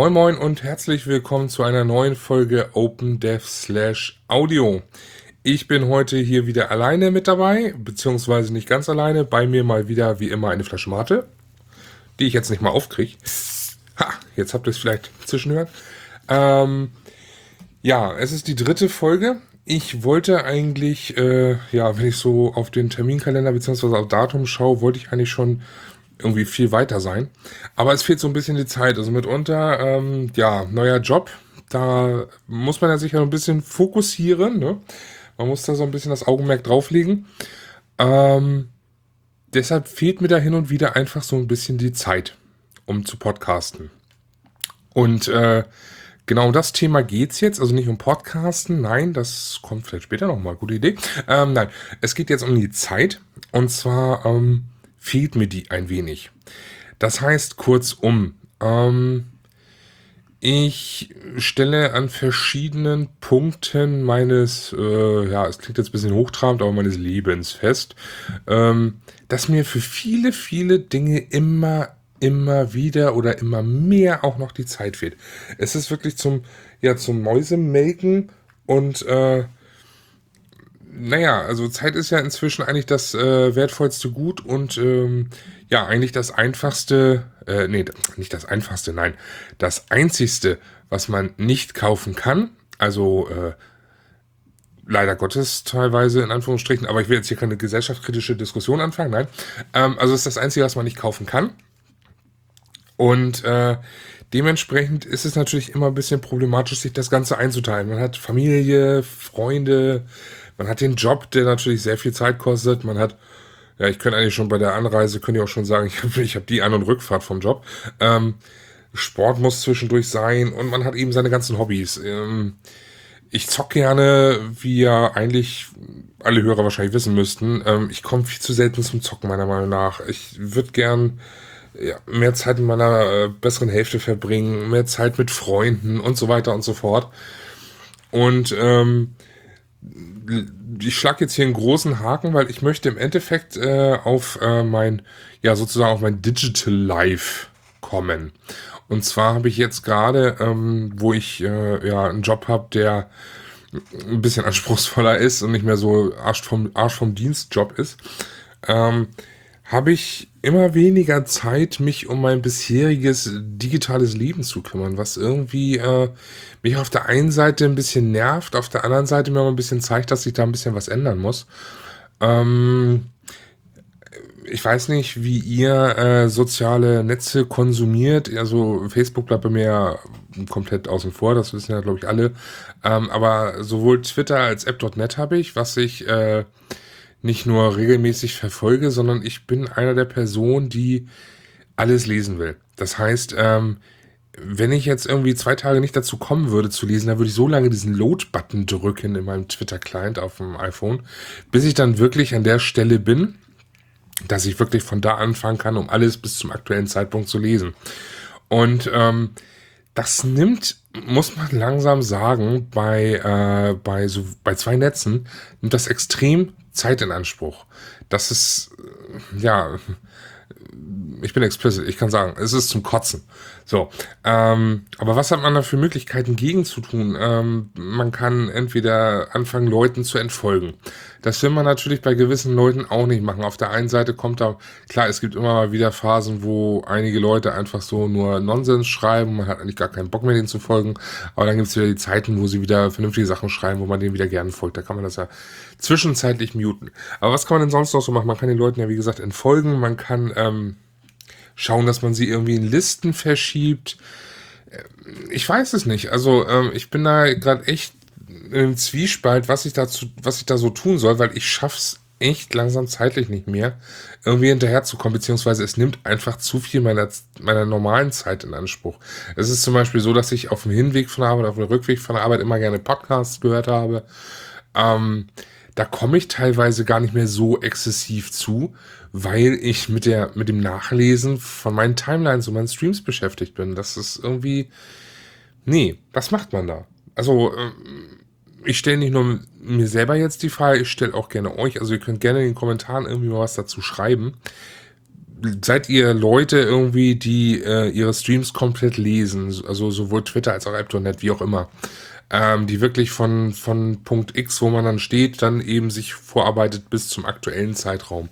Moin Moin und herzlich willkommen zu einer neuen Folge OpenDev slash Audio. Ich bin heute hier wieder alleine mit dabei, beziehungsweise nicht ganz alleine. Bei mir mal wieder wie immer eine Flasche Mate, die ich jetzt nicht mal aufkriege. Ha, jetzt habt ihr es vielleicht zwischenhören. Ähm, ja, es ist die dritte Folge. Ich wollte eigentlich, äh, ja, wenn ich so auf den Terminkalender beziehungsweise auf Datum schaue, wollte ich eigentlich schon irgendwie viel weiter sein. Aber es fehlt so ein bisschen die Zeit. Also mitunter, ähm, ja, neuer Job. Da muss man ja sich ja ein bisschen fokussieren. Ne? Man muss da so ein bisschen das Augenmerk drauflegen. Ähm, deshalb fehlt mir da hin und wieder einfach so ein bisschen die Zeit, um zu podcasten. Und äh, genau um das Thema geht es jetzt. Also nicht um Podcasten, nein, das kommt vielleicht später nochmal. Gute Idee. Ähm, nein, es geht jetzt um die Zeit. Und zwar, ähm, fehlt mir die ein wenig. Das heißt kurzum, ähm, ich stelle an verschiedenen Punkten meines, äh, ja, es klingt jetzt ein bisschen hochtrabend, aber meines Lebens fest, ähm, dass mir für viele, viele Dinge immer, immer wieder oder immer mehr auch noch die Zeit fehlt. Es ist wirklich zum, ja, zum Mäusemelken und äh, naja, also Zeit ist ja inzwischen eigentlich das äh, wertvollste Gut und ähm, ja, eigentlich das einfachste, äh, nee, nicht das einfachste, nein, das einzigste, was man nicht kaufen kann. Also äh, leider Gottes teilweise in Anführungsstrichen, aber ich will jetzt hier keine gesellschaftskritische Diskussion anfangen, nein. Ähm, also ist das Einzige, was man nicht kaufen kann. Und äh, dementsprechend ist es natürlich immer ein bisschen problematisch, sich das Ganze einzuteilen. Man hat Familie, Freunde, man hat den Job, der natürlich sehr viel Zeit kostet. Man hat, ja, ich könnte eigentlich schon bei der Anreise, könnte ich auch schon sagen, ich habe hab die An- und Rückfahrt vom Job. Ähm, Sport muss zwischendurch sein und man hat eben seine ganzen Hobbys. Ähm, ich zock gerne, wie ja eigentlich alle Hörer wahrscheinlich wissen müssten. Ähm, ich komme viel zu selten zum Zocken, meiner Meinung nach. Ich würde gern ja, mehr Zeit mit meiner äh, besseren Hälfte verbringen, mehr Zeit mit Freunden und so weiter und so fort. Und ähm, ich schlage jetzt hier einen großen Haken, weil ich möchte im Endeffekt äh, auf äh, mein, ja sozusagen auf mein Digital Life kommen. Und zwar habe ich jetzt gerade, ähm, wo ich äh, ja einen Job habe, der ein bisschen anspruchsvoller ist und nicht mehr so Arsch vom, Arsch vom Dienstjob ist, ähm, habe ich immer weniger Zeit, mich um mein bisheriges digitales Leben zu kümmern, was irgendwie äh, mich auf der einen Seite ein bisschen nervt, auf der anderen Seite mir aber ein bisschen zeigt, dass sich da ein bisschen was ändern muss. Ähm, ich weiß nicht, wie ihr äh, soziale Netze konsumiert. Also Facebook bleibt bei mir komplett außen vor, das wissen ja, glaube ich, alle. Ähm, aber sowohl Twitter als App.net habe ich, was ich äh, nicht nur regelmäßig verfolge, sondern ich bin einer der Personen, die alles lesen will. Das heißt, ähm, wenn ich jetzt irgendwie zwei Tage nicht dazu kommen würde zu lesen, dann würde ich so lange diesen Load-Button drücken in meinem Twitter-Client auf dem iPhone, bis ich dann wirklich an der Stelle bin, dass ich wirklich von da anfangen kann, um alles bis zum aktuellen Zeitpunkt zu lesen. Und ähm, das nimmt, muss man langsam sagen, bei, äh, bei, so, bei zwei Netzen, nimmt das extrem Zeit in Anspruch. Das ist, äh, ja, ich bin explicit, ich kann sagen, es ist zum Kotzen. So, ähm, aber was hat man da für Möglichkeiten gegen zu tun? Ähm, man kann entweder anfangen, Leuten zu entfolgen. Das will man natürlich bei gewissen Leuten auch nicht machen. Auf der einen Seite kommt da, klar, es gibt immer mal wieder Phasen, wo einige Leute einfach so nur Nonsens schreiben, man hat eigentlich gar keinen Bock mehr, denen zu folgen. Aber dann gibt es wieder die Zeiten, wo sie wieder vernünftige Sachen schreiben, wo man denen wieder gerne folgt. Da kann man das ja zwischenzeitlich muten. Aber was kann man denn sonst noch so machen? Man kann den Leuten ja, wie gesagt, entfolgen, man kann, ähm, schauen, dass man sie irgendwie in Listen verschiebt. Äh, ich weiß es nicht. Also ähm, ich bin da gerade echt im Zwiespalt, was ich dazu, was ich da so tun soll, weil ich schaff's echt langsam zeitlich nicht mehr, irgendwie hinterherzukommen, beziehungsweise es nimmt einfach zu viel meiner, meiner normalen Zeit in Anspruch. Es ist zum Beispiel so, dass ich auf dem Hinweg von der Arbeit, auf dem Rückweg von der Arbeit immer gerne Podcasts gehört habe. Ähm, da komme ich teilweise gar nicht mehr so exzessiv zu, weil ich mit der, mit dem Nachlesen von meinen Timelines und meinen Streams beschäftigt bin. Das ist irgendwie, nee, was macht man da? Also, ähm, ich stelle nicht nur mir selber jetzt die Frage, ich stelle auch gerne euch, also ihr könnt gerne in den Kommentaren irgendwie mal was dazu schreiben. Seid ihr Leute irgendwie, die äh, ihre Streams komplett lesen, also sowohl Twitter als auch AppToNet, wie auch immer, ähm, die wirklich von, von Punkt X, wo man dann steht, dann eben sich vorarbeitet bis zum aktuellen Zeitraum.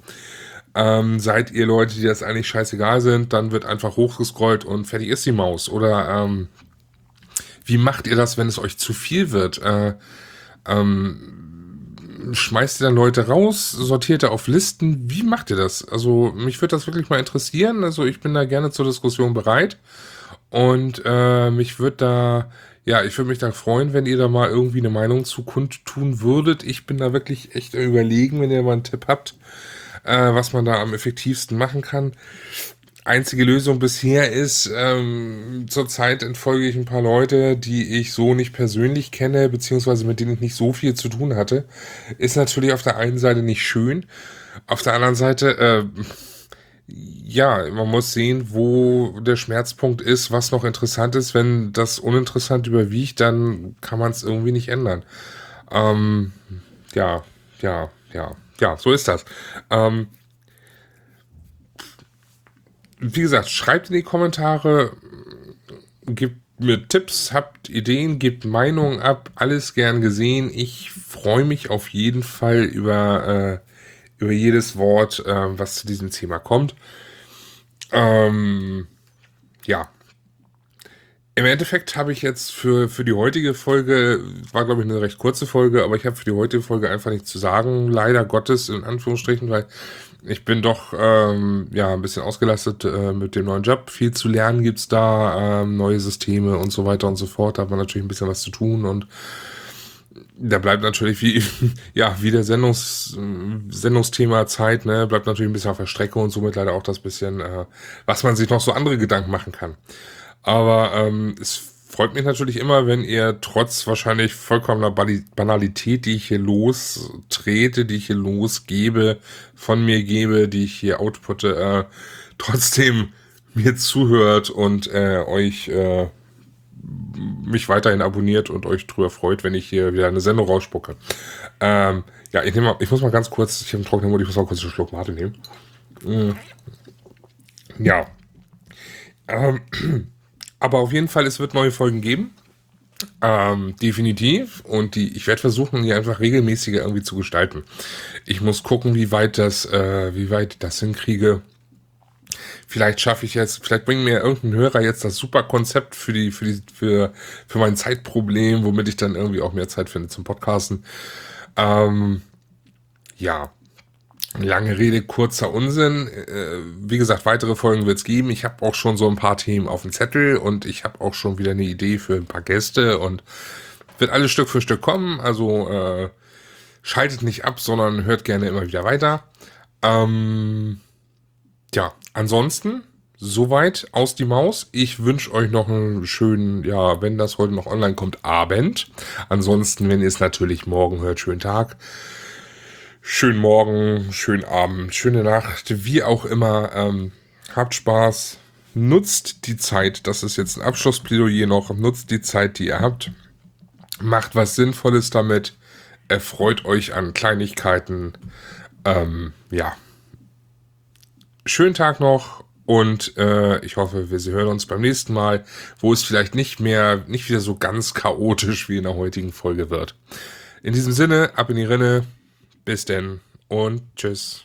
Ähm, seid ihr Leute, die das eigentlich scheißegal sind, dann wird einfach hochgescrollt und fertig ist die Maus. Oder ähm, wie macht ihr das, wenn es euch zu viel wird? Äh, ähm, schmeißt ihr dann Leute raus, sortiert ihr auf Listen? Wie macht ihr das? Also mich würde das wirklich mal interessieren. Also ich bin da gerne zur Diskussion bereit. Und äh, mich würde da, ja, ich würde mich da freuen, wenn ihr da mal irgendwie eine Meinung zu kundtun würdet. Ich bin da wirklich echt überlegen, wenn ihr mal einen Tipp habt, äh, was man da am effektivsten machen kann einzige Lösung bisher ist, ähm, zurzeit entfolge ich ein paar Leute, die ich so nicht persönlich kenne, beziehungsweise mit denen ich nicht so viel zu tun hatte. Ist natürlich auf der einen Seite nicht schön. Auf der anderen Seite, äh, ja, man muss sehen, wo der Schmerzpunkt ist, was noch interessant ist. Wenn das uninteressant überwiegt, dann kann man es irgendwie nicht ändern. Ähm, ja, ja, ja, ja, so ist das. Ähm, wie gesagt, schreibt in die Kommentare, gebt mir Tipps, habt Ideen, gebt Meinungen ab, alles gern gesehen. Ich freue mich auf jeden Fall über, äh, über jedes Wort, äh, was zu diesem Thema kommt. Ähm, ja. Im Endeffekt habe ich jetzt für, für die heutige Folge, war glaube ich eine recht kurze Folge, aber ich habe für die heutige Folge einfach nichts zu sagen, leider Gottes in Anführungsstrichen, weil ich bin doch ähm, ja ein bisschen ausgelastet äh, mit dem neuen Job. Viel zu lernen gibt's da, ähm, neue Systeme und so weiter und so fort. Da hat man natürlich ein bisschen was zu tun und da bleibt natürlich wie ja wie der Sendungs, Sendungsthema Zeit, ne, bleibt natürlich ein bisschen auf der Strecke und somit leider auch das bisschen, äh, was man sich noch so andere Gedanken machen kann. Aber ähm, es freut mich natürlich immer, wenn ihr trotz wahrscheinlich vollkommener Banalität, die ich hier lostrete, die ich hier losgebe, von mir gebe, die ich hier outputte, äh, trotzdem mir zuhört und äh, euch äh, mich weiterhin abonniert und euch drüber freut, wenn ich hier wieder eine Sendung rausspucke. Ähm, ja, ich, mal, ich muss mal ganz kurz, ich habe einen trockenen Mund, ich muss mal kurz einen Schluck Mate nehmen. Mm. Ja. Ähm, aber auf jeden Fall, es wird neue Folgen geben. Ähm, definitiv. Und die, ich werde versuchen, die einfach regelmäßiger irgendwie zu gestalten. Ich muss gucken, wie weit das, äh, wie weit ich das hinkriege. Vielleicht schaffe ich jetzt, vielleicht bringt mir irgendein Hörer jetzt das super Konzept für die, für die, für, für mein Zeitproblem, womit ich dann irgendwie auch mehr Zeit finde zum Podcasten. Ähm, ja, Lange Rede, kurzer Unsinn. Äh, wie gesagt, weitere Folgen wird es geben. Ich habe auch schon so ein paar Themen auf dem Zettel und ich habe auch schon wieder eine Idee für ein paar Gäste und wird alles Stück für Stück kommen. Also äh, schaltet nicht ab, sondern hört gerne immer wieder weiter. Ähm, ja, ansonsten soweit aus die Maus. Ich wünsche euch noch einen schönen, ja, wenn das heute noch online kommt, Abend. Ansonsten, wenn ihr es natürlich morgen hört, schönen Tag schönen Morgen, schönen Abend, schöne Nacht, wie auch immer. Ähm, habt Spaß, nutzt die Zeit, das ist jetzt ein Abschlussplädoyer noch, nutzt die Zeit, die ihr habt, macht was Sinnvolles damit, erfreut euch an Kleinigkeiten. Ähm, ja. Schönen Tag noch und äh, ich hoffe, wir hören uns beim nächsten Mal, wo es vielleicht nicht mehr, nicht wieder so ganz chaotisch wie in der heutigen Folge wird. In diesem Sinne, ab in die Rinne. Bis denn und tschüss.